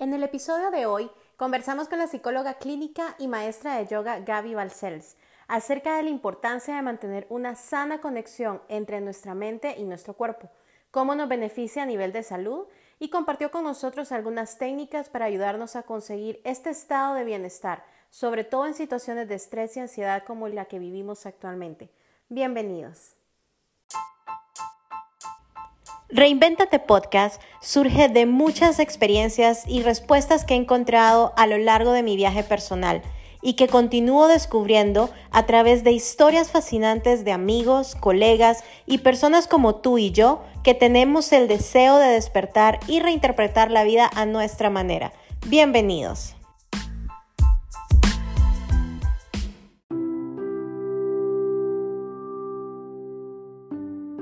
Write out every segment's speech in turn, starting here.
En el episodio de hoy conversamos con la psicóloga clínica y maestra de yoga Gaby Balcells acerca de la importancia de mantener una sana conexión entre nuestra mente y nuestro cuerpo, cómo nos beneficia a nivel de salud y compartió con nosotros algunas técnicas para ayudarnos a conseguir este estado de bienestar, sobre todo en situaciones de estrés y ansiedad como la que vivimos actualmente. Bienvenidos. Reinvéntate Podcast surge de muchas experiencias y respuestas que he encontrado a lo largo de mi viaje personal y que continúo descubriendo a través de historias fascinantes de amigos, colegas y personas como tú y yo que tenemos el deseo de despertar y reinterpretar la vida a nuestra manera. Bienvenidos.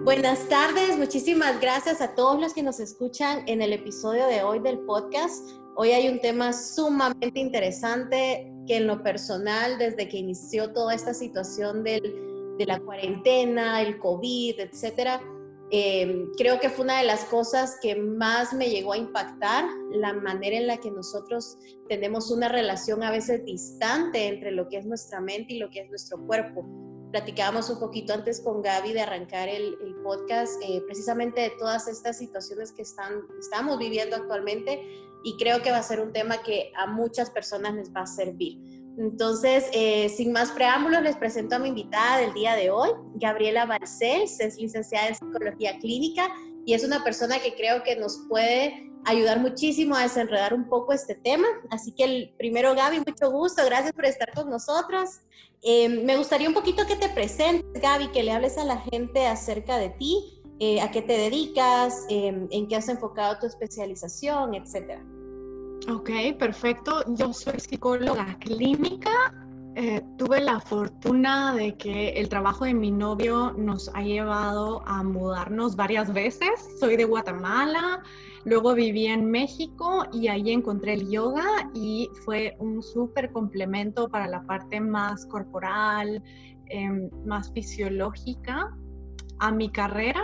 Buenas tardes, muchísimas gracias a todos los que nos escuchan en el episodio de hoy del podcast. Hoy hay un tema sumamente interesante que en lo personal, desde que inició toda esta situación de la cuarentena, el COVID, etcétera, em, creo que fue una de las cosas que más me llegó a impactar, la manera en la que nosotros tenemos una relación a veces distante entre lo que es nuestra mente y lo que es nuestro cuerpo platicábamos un poquito antes con Gaby de arrancar el, podcast, eh, precisamente de todas estas situaciones que están, estamos viviendo actualmente y creo que va a ser un tema que a muchas personas les va a servir. Entonces, eh, sin más preámbulos, les presento a mi invitada del día de hoy, Gabriela Barcels, es licenciada en Psicología Clínica y es una persona que creo que nos puede ayudar muchísimo a desenredar un poco este tema. Así que el primero, Gaby, mucho gusto, gracias por estar con nosotros. Em, me gustaría un poquito que te presentes, Gaby, que le hables a la gente acerca de ti, eh, a qué te dedicas, em, en qué has enfocado tu especialización, etcétera. Ok, perfecto. Yo soy psicóloga clínica. Eh, tuve la fortuna de que el trabajo de mi novio nos ha llevado a mudarnos varias veces. Soy de Guatemala, luego viví en México y ahí encontré el yoga y fue un súper complemento para la parte más corporal, em, más fisiológica a mi carrera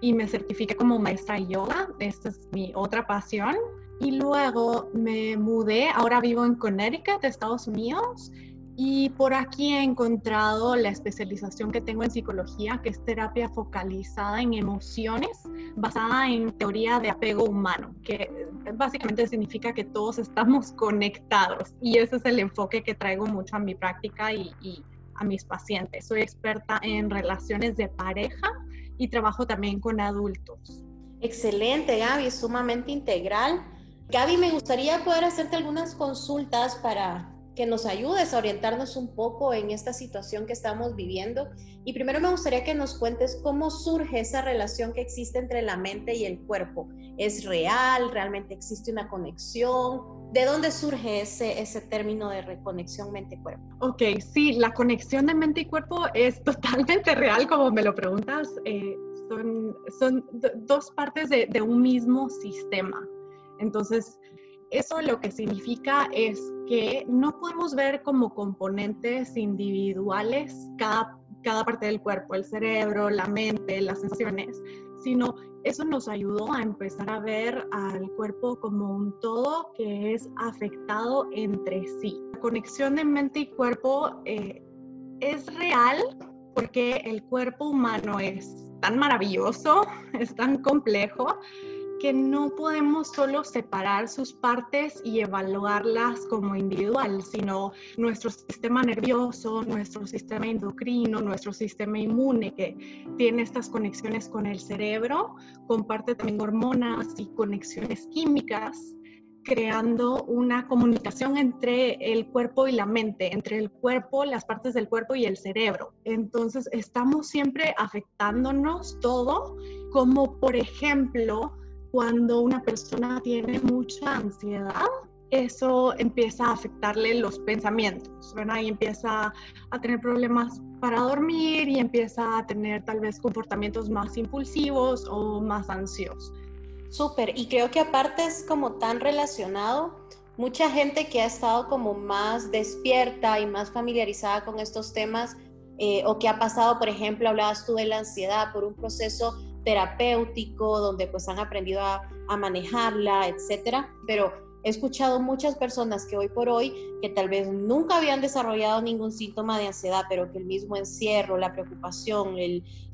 y me certifiqué como maestra de yoga. Esta es mi otra pasión. Y luego me mudé, ahora vivo en Connecticut, Estados Unidos, y por aquí he encontrado la especialización que tengo en psicología, que es terapia focalizada en emociones, basada en teoría de apego humano, que básicamente significa que todos estamos conectados. Y ese es el enfoque que traigo mucho a mi práctica y, y a mis pacientes. Soy experta en relaciones de pareja y trabajo también con adultos. Excelente, Gaby, sumamente integral. Gaby, me gustaría poder hacerte algunas consultas para que nos ayudes a orientarnos un poco en esta situación que estamos viviendo. Y primero me gustaría que nos cuentes cómo surge esa relación que existe entre la mente y el cuerpo. ¿Es real? ¿Realmente existe una conexión? ¿De dónde surge ese, ese término de reconexión mente-cuerpo? Ok, sí, la conexión de mente y cuerpo es totalmente real, como me lo preguntas. Eh, son, son dos partes de, de un mismo sistema. Entonces, eso lo que significa es que no podemos ver como componentes individuales cada, cada parte del cuerpo, el cerebro, la mente, las sensaciones, sino eso nos ayudó a empezar a ver al cuerpo como un todo que es afectado entre sí. La conexión de mente y cuerpo eh, es real porque el cuerpo humano es tan maravilloso, es tan complejo, que no podemos solo separar sus partes y evaluarlas como individual, sino nuestro sistema nervioso, nuestro sistema endocrino, nuestro sistema inmune que tiene estas conexiones con el cerebro, comparte también hormonas y conexiones químicas creando una comunicación entre el cuerpo y la mente, entre el cuerpo, las partes del cuerpo y el cerebro. Entonces, estamos siempre afectándonos todo, como por ejemplo, cuando una persona tiene mucha ansiedad, eso empieza a afectarle los pensamientos, ¿verdad? Y empieza a tener problemas para dormir y empieza a tener tal vez comportamientos más impulsivos o más ansiosos. Súper, y creo que aparte es como tan relacionado, mucha gente que ha estado como más despierta y más familiarizada con estos temas, eh, o que ha pasado, por ejemplo, hablabas tú de la ansiedad por un proceso terapéutico, donde pues han aprendido a, manejarla, etcétera. Pero he escuchado muchas personas que hoy por hoy, que tal vez nunca habían desarrollado ningún síntoma de ansiedad, pero que el mismo encierro, la preocupación,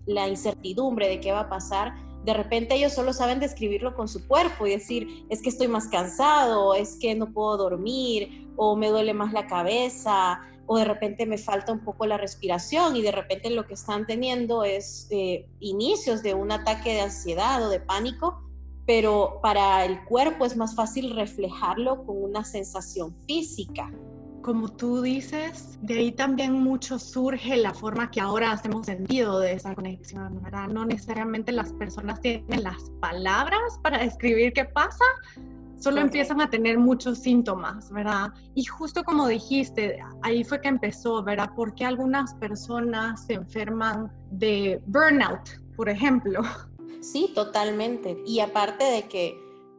la incertidumbre de qué va a pasar, de repente ellos solo saben describirlo con su cuerpo y decir, es que estoy más cansado, es que no puedo dormir, o me duele más la cabeza, o de repente me falta un poco la respiración y de repente lo que están teniendo es eh, inicios de un ataque de ansiedad o de pánico, pero para el cuerpo es más fácil reflejarlo con una sensación física como tú dices, de ahí también mucho surge la forma que ahora hacemos sentido de esa conexión. No necesariamente las personas tienen las palabras para describir qué pasa, solo empiezan a tener muchos síntomas, ¿verdad? Y justo como dijiste, ahí fue que empezó, ¿verdad? Porque algunas personas se enferman de burnout, por ejemplo. Sí, totalmente. Y aparte de que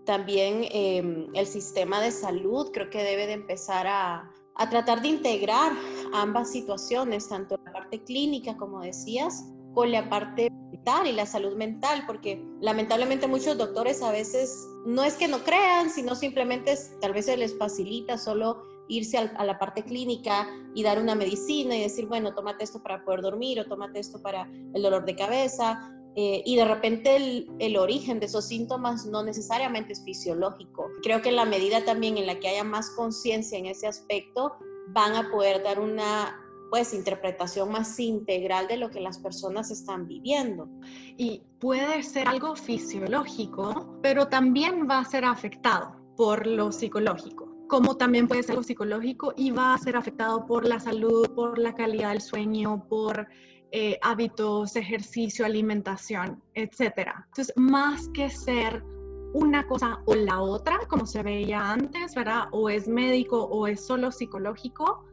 también em, el sistema de salud creo que debe de empezar a, a tratar de integrar ambas situaciones, tanto la parte clínica, como decías, con la parte mental y la salud mental, porque lamentablemente muchos doctores a veces no es que no crean, sino simplemente tal vez se les facilita solo irse a la parte clínica y dar una medicina y decir, bueno, tómate esto para poder dormir o tómate esto para el dolor de cabeza, eh, y de repente el, origen de esos síntomas no necesariamente es fisiológico. Creo que en la medida también en la que haya más conciencia en ese aspecto, van a poder dar una pues interpretación más integral de lo que las personas están viviendo. Y puede ser algo fisiológico, pero también va a ser afectado por lo psicológico como también puede ser algo psicológico y va a ser afectado por la salud, por la calidad del sueño, por eh, hábitos, ejercicio, alimentación, etcétera. Entonces, más que ser una cosa o la otra, como se veía antes, ¿verdad? O es médico o es solo psicológico,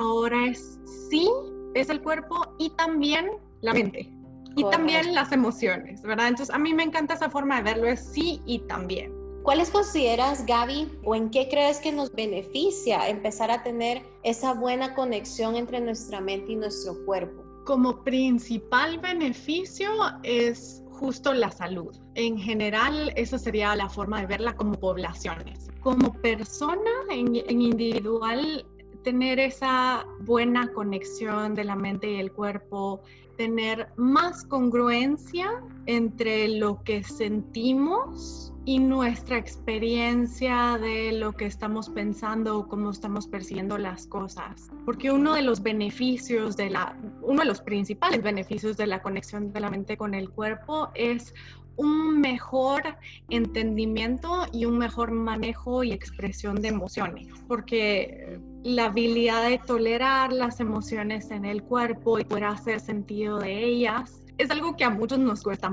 ahora es sí, es el cuerpo y también la mente. Y también las emociones, ¿verdad? Entonces, a mí me encanta esa forma de verlo, es sí y también. ¿Cuáles consideras, Gaby, o en qué crees que nos beneficia empezar a tener esa buena conexión entre nuestra mente y nuestro cuerpo? como principal beneficio es justo la salud. En general, esa sería la forma de verla como poblaciones. Como persona, en, individual, tener esa buena conexión de la mente y el cuerpo, tener más congruencia entre lo que sentimos y nuestra experiencia de lo que estamos pensando o cómo estamos percibiendo las cosas. Porque uno de los beneficios de la, uno de los principales beneficios de la conexión de la mente con el cuerpo es un mejor entendimiento y un mejor manejo y expresión de emociones, porque la habilidad de tolerar las emociones en el cuerpo y poder hacer sentido de ellas es algo que a muchos nos cuesta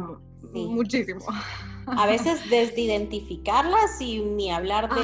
muchísimo. A veces desde identificarlas y ni hablar de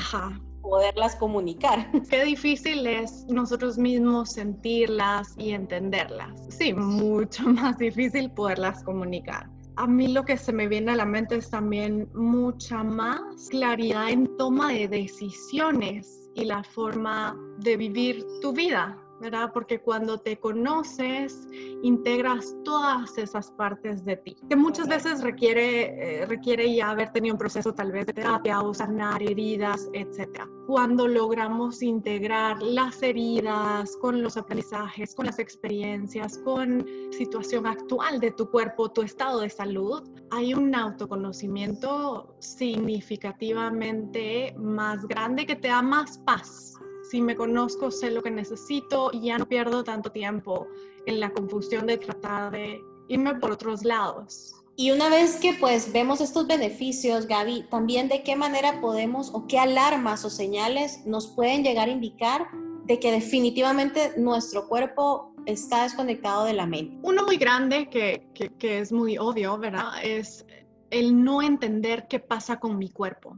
poderlas comunicar. Qué difícil es nosotros mismos sentirlas y entenderlas. Sí, mucho más difícil poderlas comunicar. A mí lo que se me viene a la mente es también mucha más claridad en toma de decisiones y la forma de vivir tu vida. ¿Verdad? Porque cuando te conoces, integras todas esas partes de ti, que muchas veces requiere, eh, requiere ya haber tenido un proceso tal vez de terapia o sanar heridas, etc. Cuando logramos integrar las heridas con los aprendizajes, con las experiencias, con situación actual de tu cuerpo, tu estado de salud, hay un autoconocimiento significativamente más grande que te da más paz si me conozco, sé lo que necesito y ya no pierdo tanto tiempo en la confusión de tratar de irme por otros lados. Y una vez que pues vemos estos beneficios, Gaby, también de qué manera podemos o qué alarmas o señales nos pueden llegar a indicar de que definitivamente nuestro cuerpo está desconectado de la mente. Uno muy grande que, que, que es muy obvio, ¿verdad? Es el no entender qué pasa con mi cuerpo,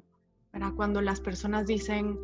¿verdad? Cuando las personas dicen,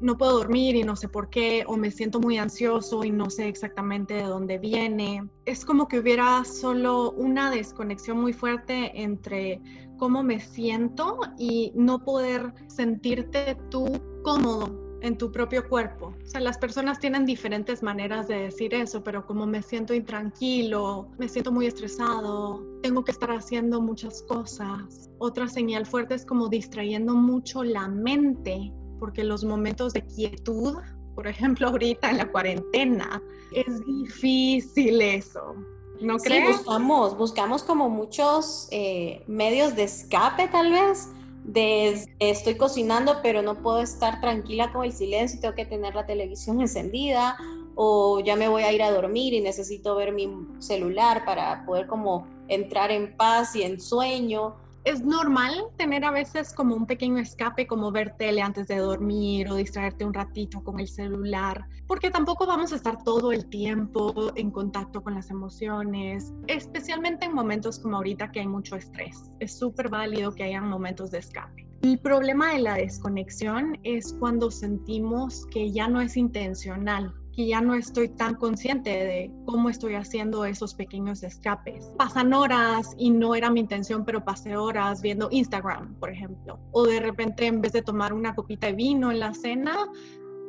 no puedo dormir y no sé por qué, o me siento muy ansioso y no sé exactamente de dónde viene. Es como que hubiera solo una desconexión muy fuerte entre cómo me siento y no poder sentirte tú cómodo en tu propio cuerpo. O sea, las personas tienen diferentes maneras de decir eso, pero como me siento intranquilo, me siento muy estresado, tengo que estar haciendo muchas cosas. Otra señal fuerte es como distrayendo mucho la mente porque los momentos de quietud, por ejemplo, ahorita en la cuarentena, es difícil eso. ¿No crees? Sí, buscamos, buscamos como muchos eh, medios de escape tal vez. De, estoy cocinando, pero no puedo estar tranquila con el silencio, tengo que tener la televisión encendida o ya me voy a ir a dormir y necesito ver mi celular para poder como entrar en paz y en sueño es normal tener a veces como un pequeño escape, como ver tele antes de dormir o distraerte un ratito con el celular, porque tampoco vamos a estar todo el tiempo en contacto con las emociones, especialmente en momentos como ahorita que hay mucho estrés. Es súper válido que hayan momentos de escape. El problema de la desconexión es cuando sentimos que ya no es intencional, que ya no estoy tan consciente de cómo estoy haciendo esos pequeños escapes. Pasan horas y no era mi intención, pero pasé horas viendo Instagram, por ejemplo. O de repente en vez de tomar una copita de vino en la cena,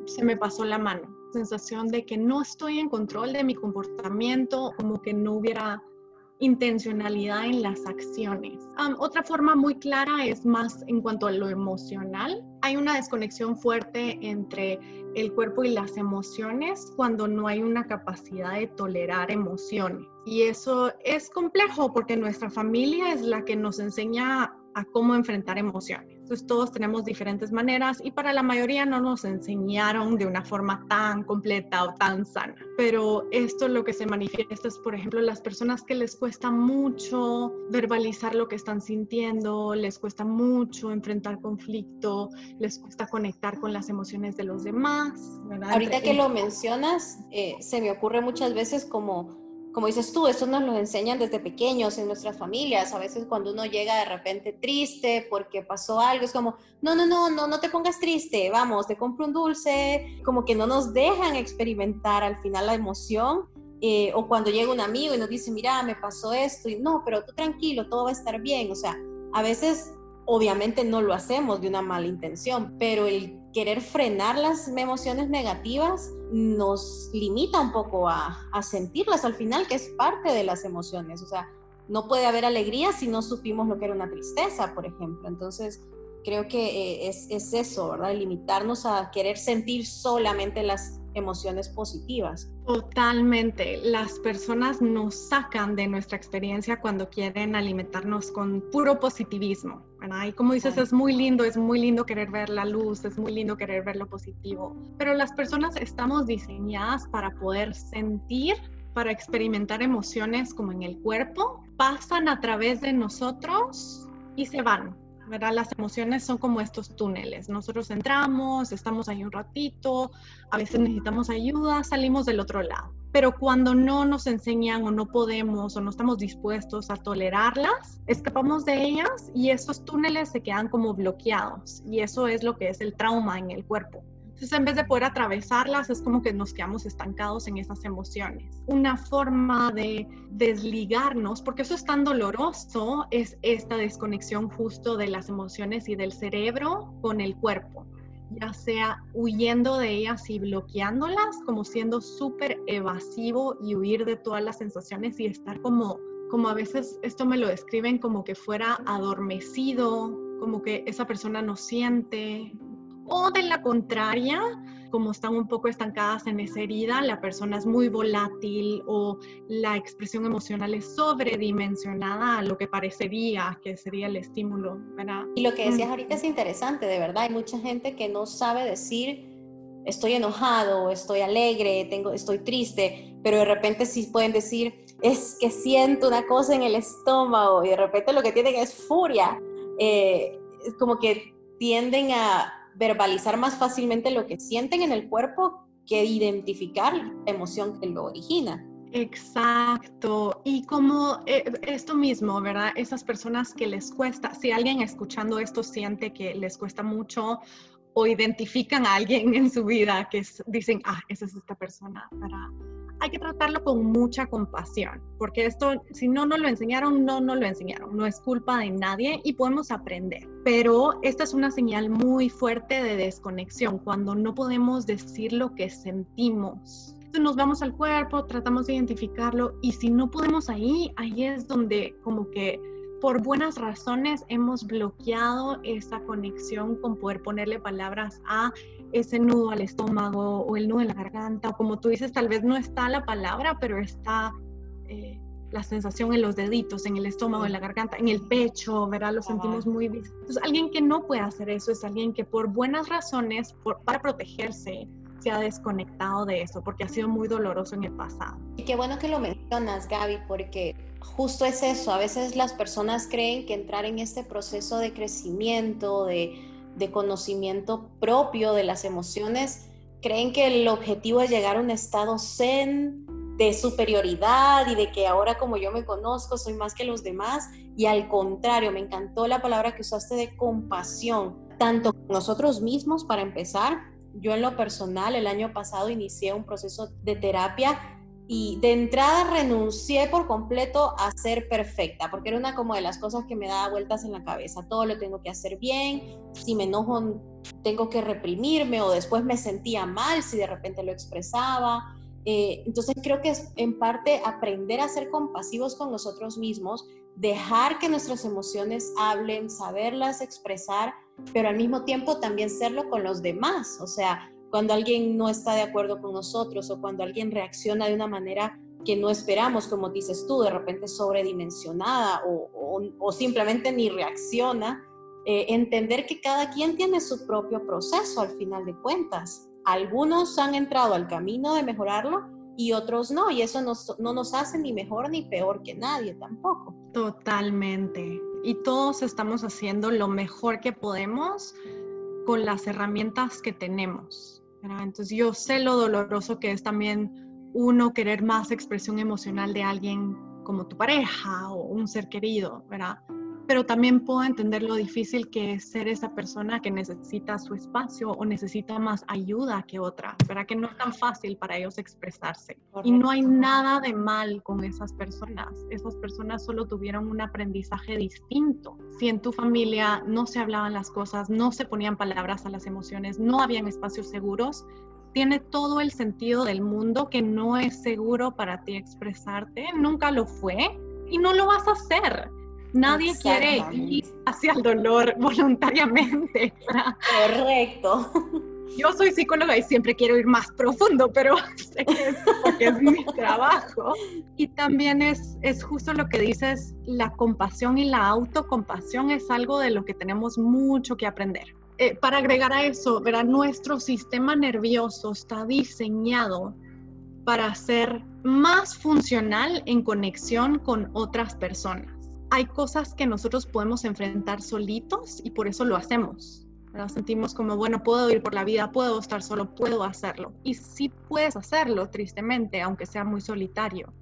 se me pasó la mano. Sensación de que no estoy en control de mi comportamiento, como que no hubiera intencionalidad en las acciones. otra forma muy clara es más en cuanto a lo emocional. Hay una desconexión fuerte entre el cuerpo y las emociones cuando no hay una capacidad de tolerar emociones. Y eso es complejo porque nuestra familia es la que nos enseña a cómo enfrentar emociones. Entonces todos tenemos diferentes maneras y para la mayoría no nos enseñaron de una forma tan completa o tan sana. Pero esto lo que se manifiesta es, por ejemplo, las personas que les cuesta mucho verbalizar lo que están sintiendo, les cuesta mucho enfrentar conflicto, les cuesta conectar con las emociones de los demás. Ahorita que lo mencionas, eh, se me ocurre muchas veces como como dices tú, eso nos lo enseñan desde pequeños en nuestras familias. A veces cuando uno llega de repente triste porque pasó algo, es como, no, no, no, no, no te pongas triste, vamos, te compro un dulce. Como que no nos dejan experimentar al final la emoción. Eh, o cuando llega un amigo y nos dice, mira, me pasó esto, y no, pero tú tranquilo, todo va a estar bien. O sea, a veces obviamente no lo hacemos de una mala intención, pero el querer frenar las emociones negativas nos limita un poco a, sentirlas al final, que es parte de las emociones. O sea, no puede haber alegría si no supimos lo que era una tristeza, por ejemplo. Entonces, creo que eh, es, es eso, ¿verdad? Limitarnos a querer sentir solamente las emociones positivas. Totalmente. Las personas nos sacan de nuestra experiencia cuando quieren alimentarnos con puro positivismo. Y como dices, es muy lindo, es muy lindo querer ver la luz, es muy lindo querer ver lo positivo. Pero las personas estamos diseñadas para poder sentir, para experimentar emociones como en el cuerpo, pasan a través de nosotros y se van ¿verdad? Las emociones son como estos túneles. Nosotros entramos, estamos ahí un ratito, a veces necesitamos ayuda, salimos del otro lado. Pero cuando no nos enseñan o no podemos o no estamos dispuestos a tolerarlas, escapamos de ellas y esos túneles se quedan como bloqueados. Y eso es lo que es el trauma en el cuerpo. Entonces, en vez de poder atravesarlas, es como que nos quedamos estancados en esas emociones. Una forma de desligarnos, porque eso es tan doloroso, es esta desconexión justo de las emociones y del cerebro con el cuerpo ya sea huyendo de ellas y bloqueándolas, como siendo súper evasivo y huir de todas las sensaciones y estar como, como a veces esto me lo describen como que fuera adormecido, como que esa persona no siente, o de la contraria, como están un poco estancadas en esa herida, la persona es muy volátil o la expresión emocional es sobredimensionada a lo que parecería que sería el estímulo, ¿verdad? Y lo que decías mm. ahorita es interesante, de verdad, hay mucha gente que no sabe decir estoy enojado, estoy alegre, tengo, estoy triste, pero de repente sí pueden decir, es que siento una cosa en el estómago y de repente lo que tienen es furia. Eh, como que tienden a verbalizar más fácilmente lo que sienten en el cuerpo que identificar la emoción que lo origina. Exacto. Y como eh, esto mismo, ¿verdad? Esas personas que les cuesta, si alguien escuchando esto siente que les cuesta mucho o identifican a alguien en su vida que dicen, ah, esa es esta persona, para hay que tratarlo con mucha compasión, porque esto, si no nos lo enseñaron, no nos lo enseñaron, no es culpa de nadie y podemos aprender. Pero esta es una señal muy fuerte de desconexión, cuando no podemos decir lo que sentimos. Entonces nos vamos al cuerpo, tratamos de identificarlo y si no podemos ahí, ahí es donde como que por buenas razones hemos bloqueado esa conexión con poder ponerle palabras a ese nudo al estómago o el nudo en la garganta, o como tú dices, tal vez no está la palabra, pero está eh, la sensación en los deditos, en el estómago, en la garganta, en el pecho, ¿verdad? Lo sentimos muy bien. Entonces, alguien que no puede hacer eso es alguien que por buenas razones, para protegerse, se ha desconectado de eso, porque ha sido muy doloroso en el pasado. Y qué bueno que lo mencionas, Gaby, porque justo es eso. A veces las personas creen que entrar en este proceso de crecimiento, de, de conocimiento propio de las emociones, creen que el objetivo es llegar a un estado zen, de superioridad y de que ahora como yo me conozco soy más que los demás y al contrario, me encantó la palabra que usaste de compasión, tanto con nosotros mismos para empezar. Yo en lo personal el año pasado inicié un proceso de terapia y de entrada renuncié por completo a ser perfecta, porque era una como de las cosas que me daba vueltas en la cabeza. Todo lo tengo que hacer bien, si me enojo tengo que reprimirme o después me sentía mal si de repente lo expresaba. Eh, entonces creo que es en parte aprender a ser compasivos con nosotros mismos, dejar que nuestras emociones hablen, saberlas expresar, pero al mismo tiempo también serlo con los demás. O sea, cuando alguien no está de acuerdo con nosotros o cuando alguien reacciona de una manera que no esperamos, como dices tú, de repente sobredimensionada o, simplemente ni reacciona, eh, entender que cada quien tiene su propio proceso al final de cuentas. Algunos han entrado al camino de mejorarlo y otros no, y eso no nos hace ni mejor ni peor que nadie tampoco. Totalmente. Y todos estamos haciendo lo mejor que podemos con las herramientas que tenemos. Entonces yo sé lo doloroso que es también uno querer más expresión emocional de alguien como tu pareja o un ser querido, ¿verdad? Pero también puedo entender lo difícil que es ser esa persona que necesita su espacio o necesita más ayuda que otra, ¿verdad? Que no es tan fácil para ellos expresarse. Y no hay nada de mal con esas personas. Esas personas solo tuvieron un aprendizaje distinto. Si en tu familia no se hablaban las cosas, no se ponían palabras a las emociones, no habían espacios seguros, tiene todo el sentido del mundo que no es seguro para ti expresarte, nunca lo fue y no lo vas a hacer. Nadie quiere ir hacia el dolor voluntariamente. Correcto. Yo soy psicóloga y siempre quiero ir más profundo, pero sé que es porque es mi trabajo. Y también es, es justo lo que dices, la compasión y la autocompasión es algo de lo que tenemos mucho que aprender. Eh, para agregar a eso, ¿verdad? nuestro sistema nervioso está diseñado para ser más funcional en conexión con otras personas hay cosas que nosotros podemos enfrentar solitos y por eso lo hacemos. Nos sentimos como, bueno, puedo ir por la vida, puedo estar solo, puedo hacerlo. Y sí puedes hacerlo, tristemente, aunque sea muy solitario.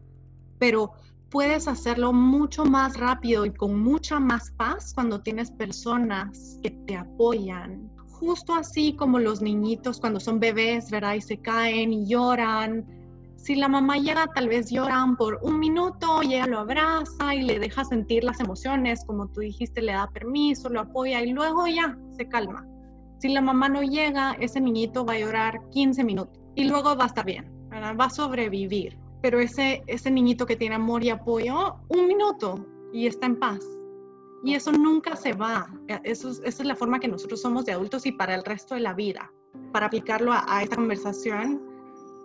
Pero puedes hacerlo mucho más rápido y con mucha más paz cuando tienes personas que te apoyan. Justo así como los niñitos cuando son bebés, ¿verdad? Y se caen y lloran si la mamá llega, tal vez lloran por un minuto ella lo abraza y le deja sentir las emociones, como tú dijiste, le da permiso, lo apoya y luego ya se calma. Si la mamá no llega, ese niñito va a llorar 15 minutos y luego va a estar bien, va a sobrevivir. Pero ese, ese niñito que tiene amor y apoyo, un minuto y está en paz. Y eso nunca se va. Eso, esa es la forma que nosotros somos de adultos y para el resto de la vida. Para aplicarlo a esta conversación,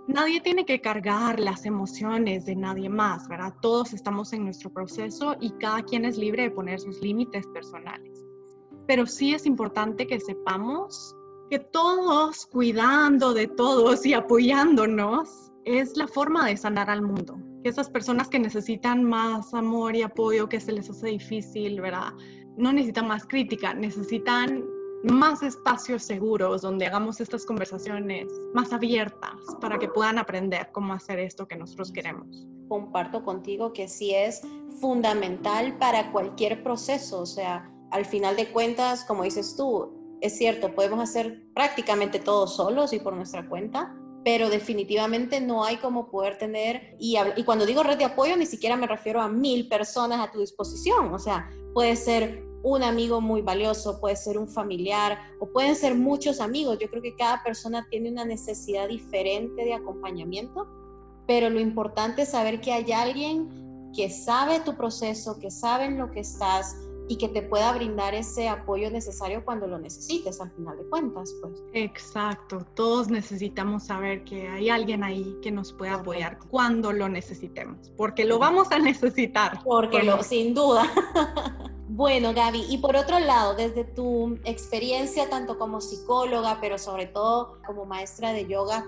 nadie tiene que cargar las emociones de nadie más, ¿verdad? Todos estamos en nuestro proceso y cada quien es libre de poner sus límites personales. Pero sí es importante que sepamos que todos cuidando de todos y apoyándonos es la forma de sanar al mundo. Que esas personas que necesitan más amor y apoyo, que se les hace difícil, ¿verdad? No necesitan más crítica, necesitan más espacios seguros donde hagamos estas conversaciones más abiertas para que puedan aprender cómo hacer esto que nosotros queremos. Comparto contigo que sí es fundamental para cualquier proceso, o sea, al final de cuentas, como dices tú, es cierto, podemos hacer prácticamente todo solos y por nuestra cuenta, pero definitivamente no hay como poder tener, y, y cuando digo red de apoyo, ni siquiera me refiero a mil personas a tu disposición, o sea, puede ser un amigo muy valioso, puede ser un familiar o pueden ser muchos amigos. Yo creo que cada persona tiene una necesidad diferente de acompañamiento, pero lo importante es saber que hay alguien que sabe tu proceso, que sabe en lo que estás y que te pueda brindar ese apoyo necesario cuando lo necesites al final de cuentas, pues. Exacto, todos necesitamos saber que hay alguien ahí que nos puede apoyar cuando lo necesitemos, porque lo vamos a necesitar. Porque lo, sin duda. bueno, Gaby, y por otro lado, desde tu experiencia tanto como psicóloga, pero sobre todo como maestra de yoga,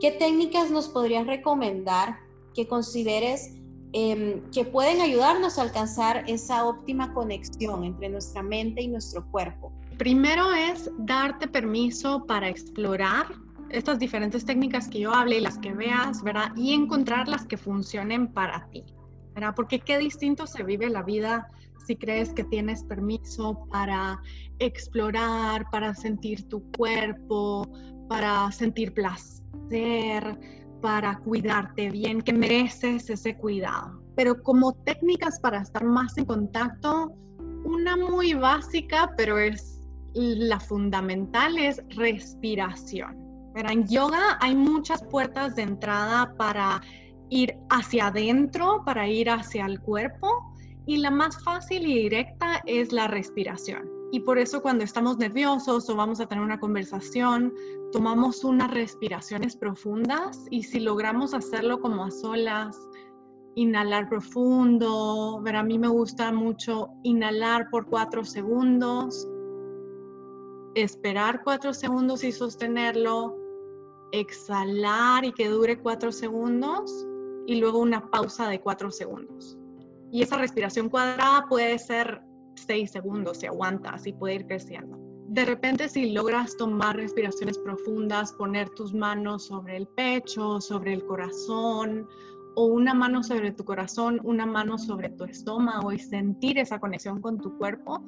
¿qué técnicas nos podrías recomendar que consideres Em, que pueden ayudarnos a alcanzar esa óptima conexión entre nuestra mente y nuestro cuerpo. Primero es darte permiso para explorar estas diferentes técnicas que yo hable y las que veas, ¿verdad? Y encontrar las que funcionen para ti, ¿verdad? Porque qué distinto se vive la vida si crees que tienes permiso para explorar, para sentir tu cuerpo, para sentir placer, para cuidarte bien, que mereces ese cuidado. Pero como técnicas para estar más en contacto, una muy básica, pero es la fundamental, es respiración. Pero en yoga hay muchas puertas de entrada para ir hacia adentro, para ir hacia el cuerpo, y la más fácil y directa es la respiración. Y por eso cuando estamos nerviosos o vamos a tener una conversación, tomamos unas respiraciones profundas y si logramos hacerlo como a solas, inhalar profundo, ver, a mí me gusta mucho inhalar por cuatro segundos, esperar cuatro segundos y sostenerlo, exhalar y que dure cuatro segundos y luego una pausa de cuatro segundos. Y esa respiración cuadrada puede ser seis segundos, si aguantas y puede ir creciendo. De repente, si logras tomar respiraciones profundas, poner tus manos sobre el pecho, sobre el corazón, o una mano sobre tu corazón, una mano sobre tu estómago y sentir esa conexión con tu cuerpo,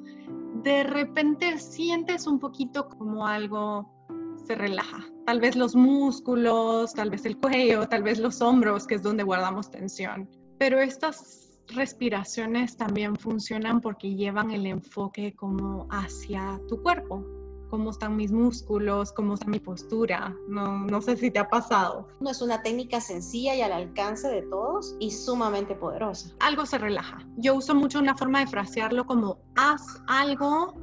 de repente sientes un poquito como algo se relaja. Tal vez los músculos, tal vez el cuello, tal vez los hombros, que es donde guardamos tensión. Pero estas respiraciones también funcionan porque llevan el enfoque como hacia tu cuerpo, cómo están mis músculos, cómo está mi postura. No, no sé si te ha pasado. No es una técnica sencilla y al alcance de todos y sumamente poderosa. Algo se relaja. Yo uso mucho una forma de frasearlo como haz algo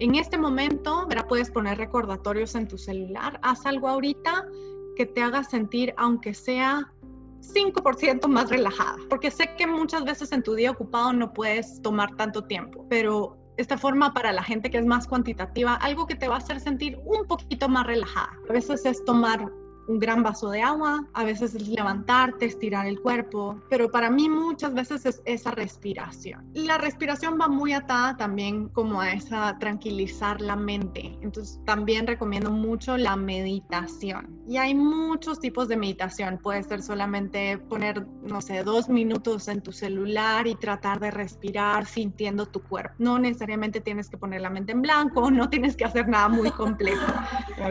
en este momento, ¿verdad? puedes poner recordatorios en tu celular, haz algo ahorita que te haga sentir, aunque sea 5% más relajada, porque sé que muchas veces en tu día ocupado no puedes tomar tanto tiempo, pero esta forma para la gente que es más cuantitativa, algo que te va a hacer sentir un poquito más relajada. A veces es tomar un gran vaso de agua, a veces es levantarte, estirar el cuerpo, pero para mí muchas veces es esa respiración. La respiración va muy atada también como a esa tranquilizar la mente. Entonces también recomiendo mucho la meditación. Y hay muchos tipos de meditación. Puede ser solamente poner, no sé, dos minutos en tu celular y tratar de respirar sintiendo tu cuerpo. No necesariamente tienes que poner la mente en blanco, no tienes que hacer nada muy complejo.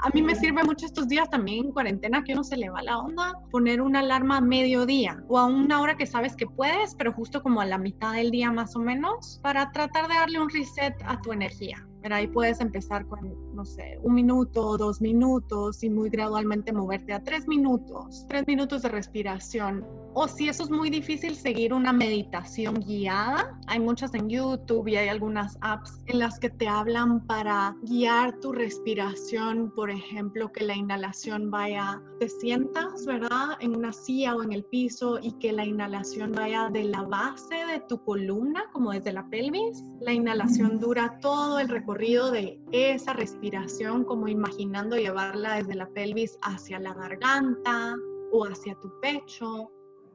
A mí me sirve mucho estos días también en cuarentena que uno se le va la onda, poner una alarma a mediodía o a una hora que sabes que puedes, pero justo como a la mitad del día más o menos, para tratar de darle un reset a tu energía. Pero ahí puedes empezar con, no sé, un minuto, dos minutos y muy gradualmente moverte a tres minutos, tres minutos de respiración. O si eso es muy difícil, seguir una meditación guiada. Hay muchas en YouTube y hay algunas apps en las que te hablan para guiar tu respiración. Por ejemplo, que la inhalación vaya, te sientas, ¿verdad? En una silla o en el piso y que la inhalación vaya de la base de tu columna, como desde la pelvis. La inhalación dura todo el recorrido de esa respiración, como imaginando llevarla desde la pelvis hacia la garganta o hacia tu pecho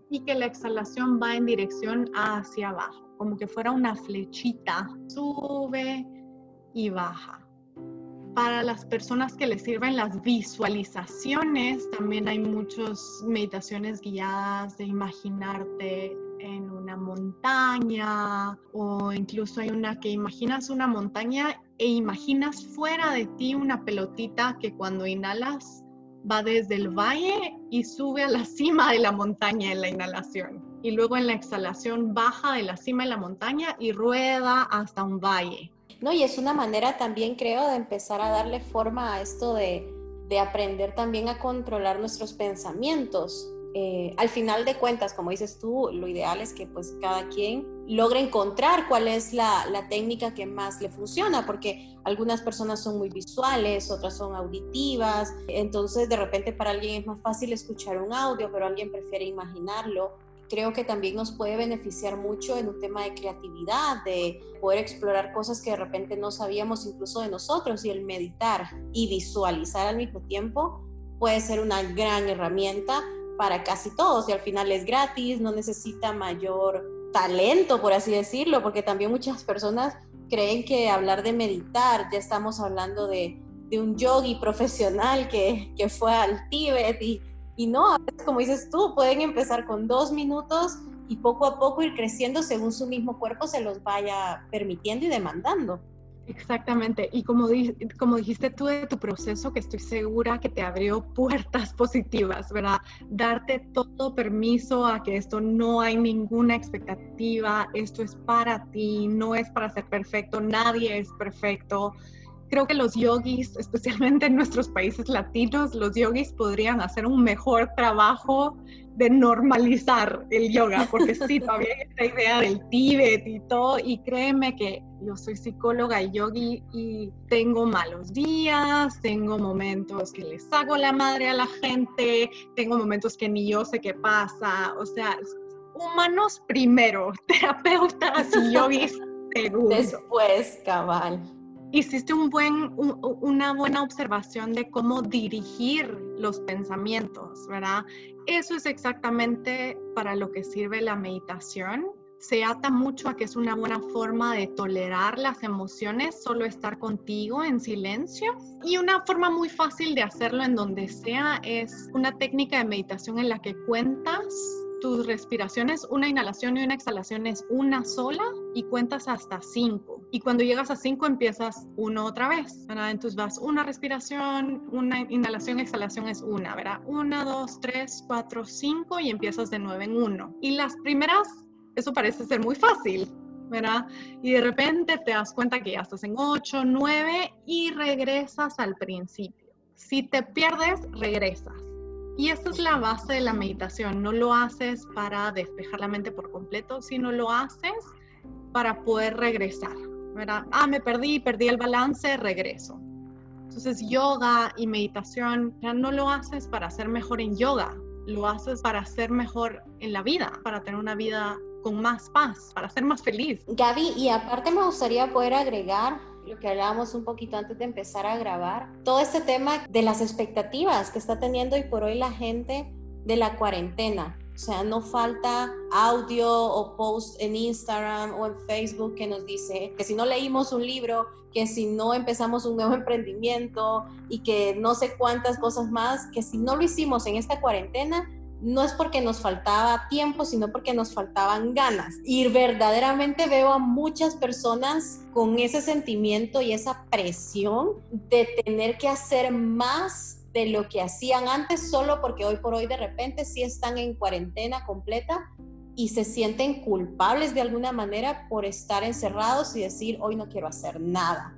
y que la exhalación va en dirección hacia abajo, como que fuera una flechita, sube y baja. Para las personas que les sirven las visualizaciones, también hay muchas meditaciones guiadas de imaginarte en una montaña o incluso hay una que imaginas una montaña e imaginas fuera de ti una pelotita que cuando inhalas va desde el valle y sube a la cima de la montaña en la inhalación. Y luego en la exhalación baja de la cima de la montaña y rueda hasta un valle. No, y es una manera también, creo, de empezar a darle forma a esto de, de aprender también a controlar nuestros pensamientos eh, al final de cuentas, como dices tú, lo ideal es que pues cada quien logre encontrar cuál es la, la, técnica que más le funciona, porque algunas personas son muy visuales, otras son auditivas, entonces de repente para alguien es más fácil escuchar un audio, pero alguien prefiere imaginarlo. Creo que también nos puede beneficiar mucho en un tema de creatividad, de poder explorar cosas que de repente no sabíamos incluso de nosotros y el meditar y visualizar al mismo tiempo puede ser una gran herramienta para casi todos y al final es gratis, no necesita mayor talento, por así decirlo, porque también muchas personas creen que hablar de meditar, ya estamos hablando de, de un yogi profesional que, que, fue al Tíbet y, y no, como dices tú, pueden empezar con dos minutos y poco a poco ir creciendo según su mismo cuerpo se los vaya permitiendo y demandando. Exactamente. Y como, dijiste tú de tu proceso, que estoy segura que te abrió puertas positivas, ¿verdad? Darte todo permiso a que esto no hay ninguna expectativa, esto es para ti, no es para ser perfecto, nadie es perfecto. Creo que los yogis, especialmente en nuestros países latinos, los yogis podrían hacer un mejor trabajo de normalizar el yoga, porque sí, todavía hay esta idea del Tíbet y todo, y créeme que yo soy psicóloga y yogi y tengo malos días, tengo momentos que les hago la madre a la gente, tengo momentos que ni yo sé qué pasa, o sea, humanos primero, terapeutas y yogis segundo. Después, cabal hiciste una buena observación de cómo dirigir los pensamientos, ¿verdad? Eso es exactamente para lo que sirve la meditación. Se ata mucho a que es una buena forma de tolerar las emociones, solo estar contigo en silencio. Y una forma muy fácil de hacerlo en donde sea es una técnica de meditación en la que cuentas tus respiraciones, una inhalación y una exhalación es una sola y cuentas hasta cinco. Y cuando llegas a cinco empiezas uno otra vez. ¿verdad? Entonces vas una respiración, una inhalación, exhalación es una, ¿verdad? Una, dos, tres, cuatro, cinco y empiezas de nueve en uno. Y las primeras, eso parece ser muy fácil, ¿verdad? Y de repente te das cuenta que ya estás en ocho, nueve y regresas al principio. Si te pierdes, regresas. Y esta es la base de la meditación. No lo haces para despejar la mente por completo, sino lo haces para poder regresar. ¿verdad? Ah, me perdí, perdí el balance, regreso. Entonces, yoga y meditación ya no lo haces para ser mejor en yoga, lo haces para ser mejor en la vida, para tener una vida con más paz, para ser más feliz. Gaby, y aparte me gustaría poder agregar lo que hablábamos un poquito antes de empezar a grabar, todo este tema de las expectativas que está teniendo hoy por hoy la gente de la cuarentena. O sea, no falta audio o post en Instagram o en Facebook que nos dice que si no leímos un libro, que si no empezamos un nuevo emprendimiento y que no sé cuántas cosas más, que si no lo hicimos en esta cuarentena, no es porque nos faltaba tiempo, sino porque nos faltaban ganas. Y verdaderamente veo a muchas personas con ese sentimiento y esa presión de tener que hacer más de lo que hacían antes solo porque hoy por hoy de repente sí están en cuarentena completa y se sienten culpables de alguna manera por estar encerrados y decir hoy no quiero hacer nada.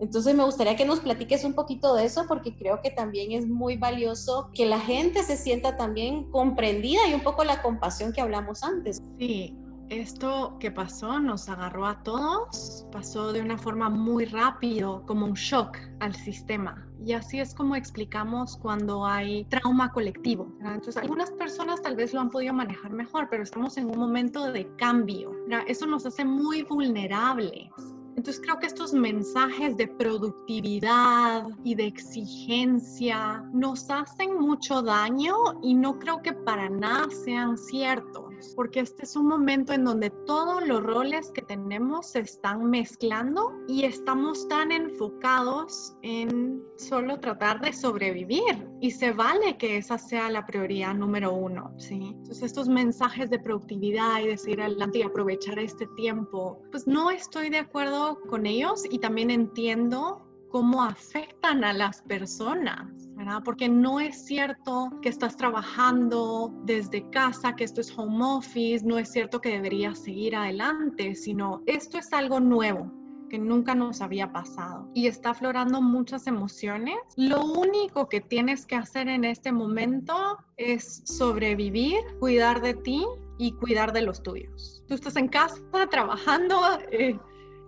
Entonces me gustaría que nos platiques un poquito de eso porque creo que también es muy valioso que la gente se sienta también comprendida y un poco la compasión que hablamos antes. Sí, esto que pasó nos agarró a todos, pasó de una forma muy rápido, como un shock al sistema. Y así es como explicamos cuando hay trauma colectivo. Entonces, algunas personas tal vez lo han podido manejar mejor, pero estamos en un momento de cambio. Eso nos hace muy vulnerables entonces creo que estos mensajes de productividad y de exigencia nos hacen mucho daño y no creo que para nada sean ciertos, porque este es un momento en donde todos los roles que tenemos se están mezclando y estamos tan enfocados en solo tratar de sobrevivir y se vale que esa sea la prioridad número uno, ¿sí? Entonces estos mensajes de productividad y de seguir adelante y aprovechar este tiempo, pues no estoy de acuerdo con ellos y también entiendo cómo afectan a las personas, ¿verdad? Porque no es cierto que estás trabajando desde casa, que esto es home office, no es cierto que deberías seguir adelante, sino esto es algo nuevo que nunca nos había pasado y está aflorando muchas emociones. Lo único que tienes que hacer en este momento es sobrevivir, cuidar de ti y cuidar de los tuyos. Tú estás en casa trabajando. Eh,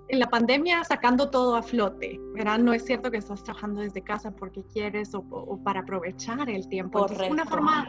en la pandemia sacando todo a flote, ¿verdad? No es cierto que estás trabajando desde casa porque quieres o, para aprovechar el tiempo. una forma,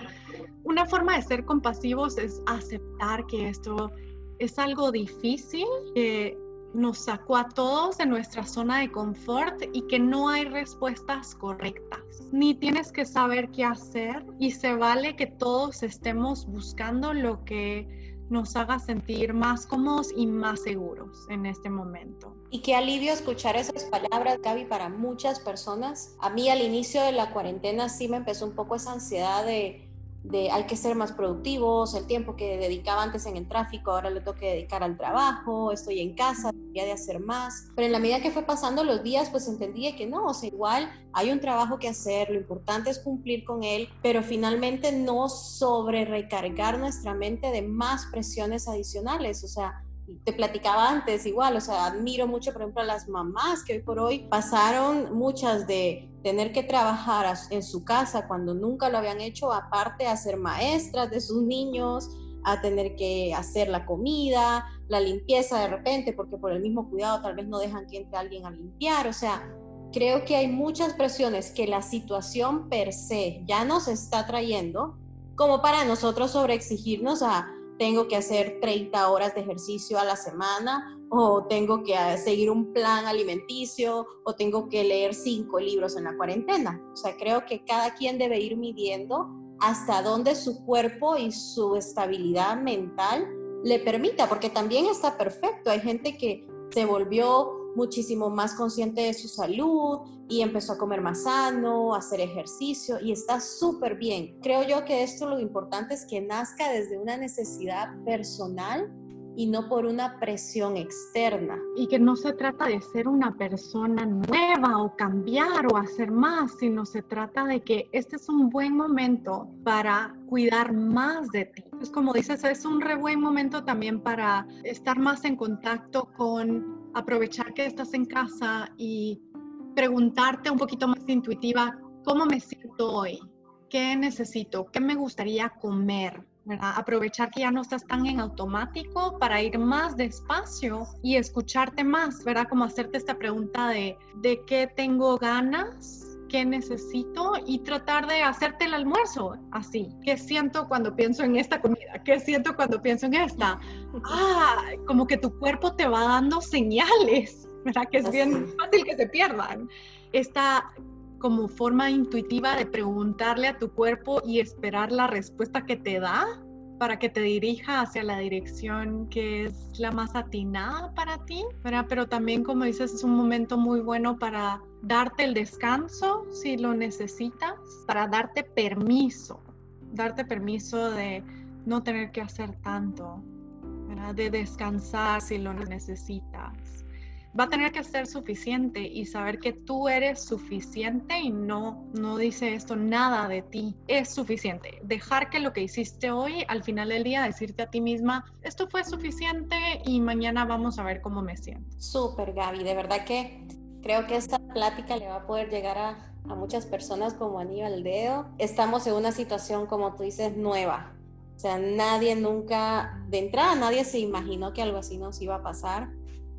una forma de ser compasivos es aceptar que esto es algo difícil, que nos sacó a todos de nuestra zona de confort y que no hay respuestas correctas. Ni tienes que saber qué hacer y se vale que todos estemos buscando lo que nos haga sentir más cómodos y más seguros en este momento. Y qué alivio escuchar esas palabras, Gaby, para muchas personas. A mí al inicio de la cuarentena sí me empezó un poco esa ansiedad de de hay que ser más productivos, el tiempo que dedicaba antes en el tráfico, ahora lo tengo que dedicar al trabajo, estoy en casa, debería de hacer más. Pero en la medida que fue pasando los días, pues entendí que no, o sea, igual hay un trabajo que hacer, lo importante es cumplir con él, pero finalmente no sobre recargar nuestra mente de más presiones adicionales, o sea, te platicaba antes igual, o sea, admiro mucho, por ejemplo, a las mamás que hoy por hoy pasaron muchas de tener que trabajar en su casa cuando nunca lo habían hecho, aparte a ser maestras de sus niños, a tener que hacer la comida, la limpieza de repente, porque por el mismo cuidado tal vez no dejan que entre alguien a limpiar, o sea, creo que hay muchas presiones que la situación per se ya nos está trayendo como para nosotros sobreexigirnos a tengo que hacer 30 horas de ejercicio a la semana o tengo que ah, seguir un plan alimenticio o tengo que leer cinco libros en la cuarentena. O sea, creo que cada quien debe ir midiendo hasta dónde su cuerpo y su estabilidad mental le permita, porque también está perfecto. Hay gente que se volvió muchísimo más consciente de su salud y empezó a comer más sano, hacer ejercicio y está súper bien. Creo yo que esto lo importante es que nazca desde una necesidad personal y no por una presión externa. Y que no se trata de ser una persona nueva o cambiar o hacer más, sino se trata de que este es un buen momento para cuidar más de ti. Es como dices, es un re buen momento también para estar más en contacto con aprovechar que estás en casa y preguntarte un poquito más intuitiva, ¿cómo me siento hoy? ¿Qué necesito? ¿Qué me gustaría comer? ¿verdad? Aprovechar que ya no estás tan en automático para ir más despacio y escucharte más, ¿verdad? Como hacerte esta pregunta de, ¿de qué tengo ganas? Qué necesito y tratar de hacerte el almuerzo así. ¿Qué siento cuando pienso en esta comida? ¿Qué siento cuando pienso en esta? Ah, como que tu cuerpo te va dando señales, ¿verdad? Que es bien fácil que se pierdan. Esta como forma intuitiva de preguntarle a tu cuerpo y esperar la respuesta que te da para que te dirija hacia la dirección que es la más atinada para ti. Pero también, como dices, es un momento muy bueno para darte el descanso si lo necesitas, para darte permiso, darte permiso de no tener que hacer tanto, ¿verdad? De descansar si lo necesitas va a tener que ser suficiente y saber que tú eres suficiente y no, no dice esto nada de ti. Es suficiente. Dejar que lo que hiciste hoy, al final del día, decirte a ti misma, esto fue suficiente y mañana vamos a ver cómo me siento. Súper, Gaby. De verdad que creo que esta plática le va a poder llegar a, a muchas personas como Aníbal Deo. Estamos en una situación, como tú dices, nueva. O sea, nadie nunca, de entrada, nadie se imaginó que algo así nos iba a pasar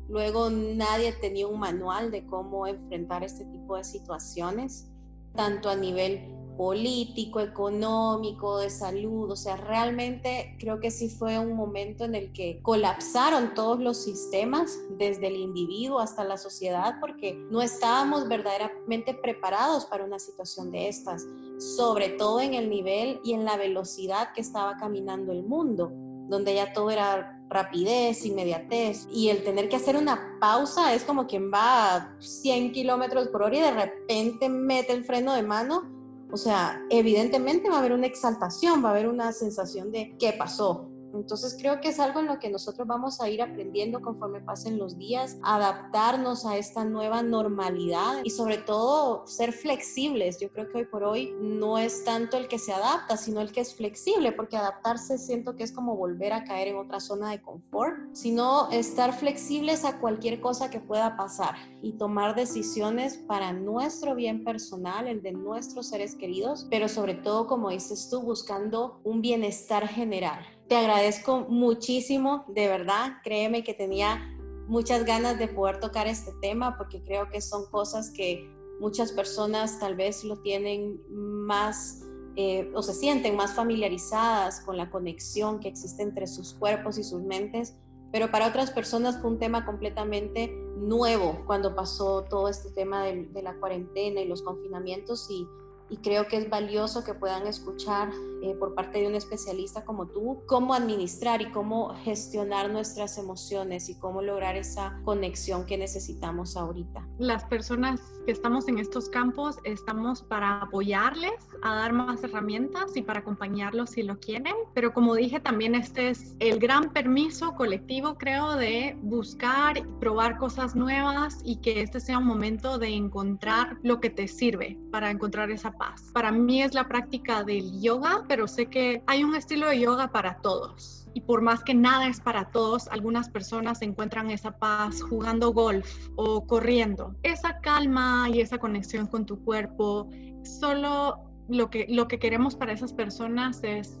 Luego nadie tenía un manual de cómo enfrentar este tipo de situaciones, tanto a nivel político, económico, de salud. O sea, realmente creo que sí fue un momento en el que colapsaron todos los sistemas, desde el individuo hasta la sociedad, porque no estábamos verdaderamente preparados para una situación de estas, sobre todo en el nivel y en la velocidad que estaba caminando el mundo, donde ya todo era rapidez, inmediatez. Y el tener que hacer una pausa es como quien va a 100 kilómetros por hora y de repente mete el freno de mano. O sea, evidentemente va a haber una exaltación, va a haber una sensación de qué pasó. Entonces creo que es algo en lo que nosotros vamos a ir aprendiendo conforme pasen los días, adaptarnos a esta nueva normalidad y sobre todo ser flexibles. Yo creo que hoy por hoy no es tanto el que se adapta, sino el que es flexible, porque adaptarse siento que es como volver a caer en otra zona de confort, sino estar flexibles a cualquier cosa que pueda pasar y tomar decisiones para nuestro bien personal, el de nuestros seres queridos, pero sobre todo, como dices tú, buscando un bienestar general. Te agradezco muchísimo, de verdad, créeme que tenía muchas ganas de poder tocar este tema porque creo que son cosas que muchas personas tal vez lo tienen más eh, o se sienten más familiarizadas con la conexión que existe entre sus cuerpos y sus mentes, pero para otras personas fue un tema completamente nuevo cuando pasó todo este tema de, de la cuarentena y los confinamientos y y creo que es valioso que puedan escuchar eh, por parte de un especialista como tú cómo administrar y cómo gestionar nuestras emociones y cómo lograr esa conexión que necesitamos ahorita. Las personas que estamos en estos campos estamos para apoyarles a dar más herramientas y para acompañarlos si lo quieren, pero como dije también este es el gran permiso colectivo creo de buscar, probar cosas nuevas y que este sea un momento de encontrar lo que te sirve para encontrar esa Para mí es la práctica del yoga, pero sé que hay un estilo de yoga para todos. Y por más que nada es para todos, algunas personas encuentran esa paz jugando golf o corriendo. Esa calma y esa conexión con tu cuerpo, solo lo que, lo que queremos para esas personas es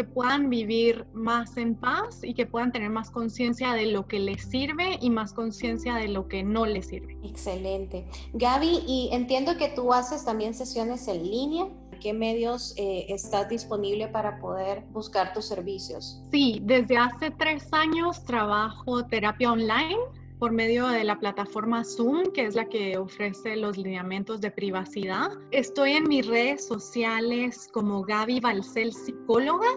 que puedan vivir más en paz y que puedan tener más conciencia de lo que les sirve y más conciencia de lo que no les sirve. Excelente. Gaby, y entiendo que tú haces también sesiones en línea. ¿Qué medios eh, estás disponible para poder buscar tus servicios? Sí, desde hace tres años trabajo terapia online por medio de la plataforma Zoom, que es la que ofrece los lineamientos de privacidad. Estoy en mis redes sociales como Gaby Balcel Psicóloga.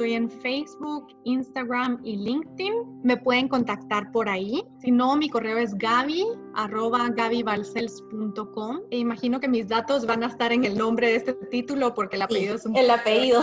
Estoy en Facebook, Instagram y LinkedIn. Me pueden contactar por ahí. Si no, mi correo es gaby arroba. E imagino que mis datos van a estar en el nombre de este título porque el apellido es un... El apellido,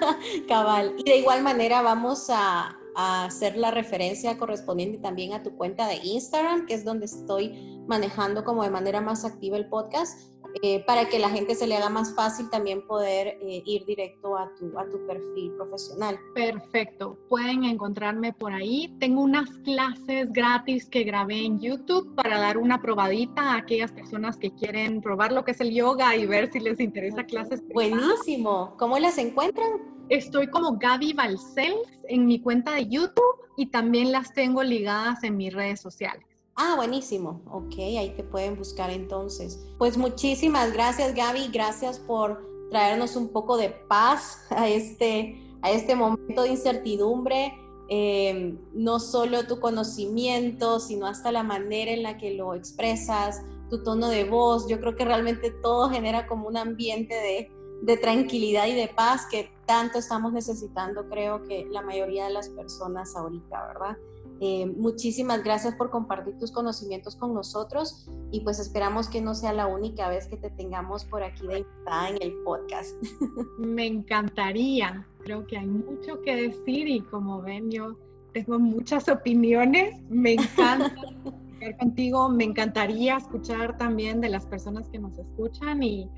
cabal. Y de igual manera vamos a, a hacer la referencia correspondiente también a tu cuenta de Instagram, que es donde estoy manejando como de manera más activa el podcast, eh, para que la gente se le haga más fácil también poder eh, ir directo a tu, a tu perfil profesional. Perfecto, pueden encontrarme por ahí. Tengo unas clases gratis que grabé en YouTube para dar una probadita a aquellas personas que quieren probar lo que es el yoga y ver si les interesa clases. Buenísimo, ¿cómo las encuentran? Estoy como Gaby Balcells en mi cuenta de YouTube y también las tengo ligadas en mis redes sociales. Ah, buenísimo. Ok, ahí te pueden buscar entonces. Pues muchísimas gracias Gaby, gracias por traernos un poco de paz a este, a este momento de incertidumbre. Eh, no solo tu conocimiento, sino hasta la manera en la que lo expresas, tu tono de voz. Yo creo que realmente todo genera como un ambiente de, de tranquilidad y de paz que tanto estamos necesitando, creo que la mayoría de las personas ahorita, ¿verdad? Eh, muchísimas gracias por compartir tus conocimientos con nosotros y pues esperamos que no sea la única vez que te tengamos por aquí de invitada en el podcast. Me encantaría, creo que hay mucho que decir y como ven yo tengo muchas opiniones, me encanta estar contigo, me encantaría escuchar también de las personas que nos escuchan y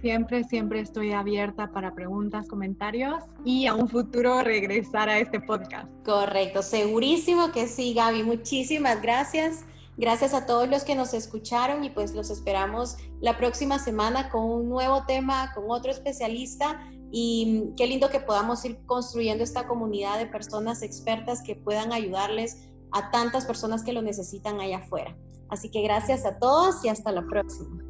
Siempre, siempre estoy abierta para preguntas, comentarios y a un futuro regresar a este podcast. Correcto, segurísimo que sí, Gaby. Muchísimas gracias. Gracias a todos los que nos escucharon y pues los esperamos la próxima semana con un nuevo tema, con otro especialista y qué lindo que podamos ir construyendo esta comunidad de personas expertas que puedan ayudarles a tantas personas que lo necesitan allá afuera. Así que gracias a todos y hasta la próxima.